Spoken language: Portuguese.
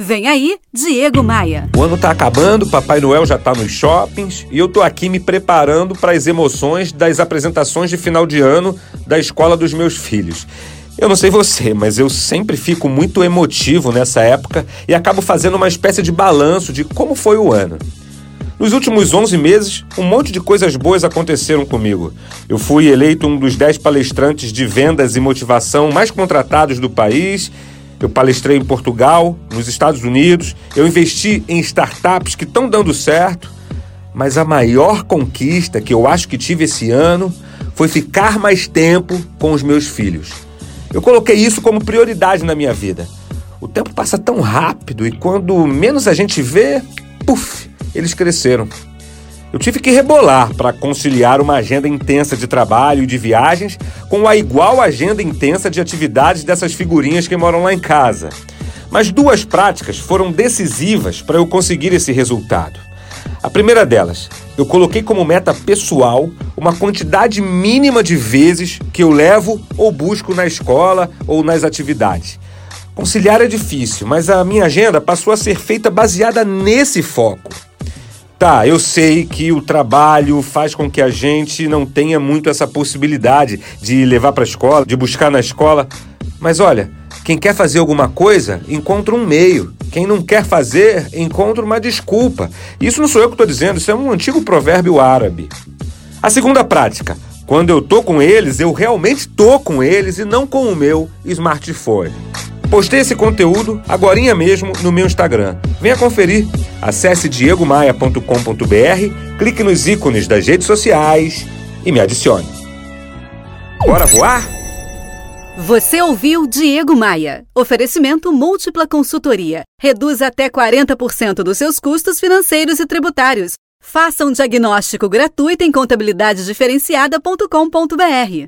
Vem aí, Diego Maia. O ano tá acabando, Papai Noel já tá nos shoppings e eu tô aqui me preparando para as emoções das apresentações de final de ano da escola dos meus filhos. Eu não sei você, mas eu sempre fico muito emotivo nessa época e acabo fazendo uma espécie de balanço de como foi o ano. Nos últimos 11 meses, um monte de coisas boas aconteceram comigo. Eu fui eleito um dos 10 palestrantes de vendas e motivação mais contratados do país eu palestrei em Portugal, nos Estados Unidos, eu investi em startups que estão dando certo, mas a maior conquista que eu acho que tive esse ano foi ficar mais tempo com os meus filhos. Eu coloquei isso como prioridade na minha vida. O tempo passa tão rápido e quando menos a gente vê, puf, eles cresceram. Eu tive que rebolar para conciliar uma agenda intensa de trabalho e de viagens com a igual agenda intensa de atividades dessas figurinhas que moram lá em casa. Mas duas práticas foram decisivas para eu conseguir esse resultado. A primeira delas, eu coloquei como meta pessoal uma quantidade mínima de vezes que eu levo ou busco na escola ou nas atividades. Conciliar é difícil, mas a minha agenda passou a ser feita baseada nesse foco. Tá, eu sei que o trabalho faz com que a gente não tenha muito essa possibilidade de levar para a escola, de buscar na escola. Mas olha, quem quer fazer alguma coisa encontra um meio. Quem não quer fazer encontra uma desculpa. Isso não sou eu que estou dizendo, isso é um antigo provérbio árabe. A segunda prática. Quando eu tô com eles, eu realmente tô com eles e não com o meu smartphone. Postei esse conteúdo agora mesmo no meu Instagram. Venha conferir. Acesse diegomaia.com.br, clique nos ícones das redes sociais e me adicione. Bora voar? Você ouviu Diego Maia. Oferecimento múltipla consultoria. Reduz até 40% dos seus custos financeiros e tributários. Faça um diagnóstico gratuito em contabilidadediferenciada.com.br.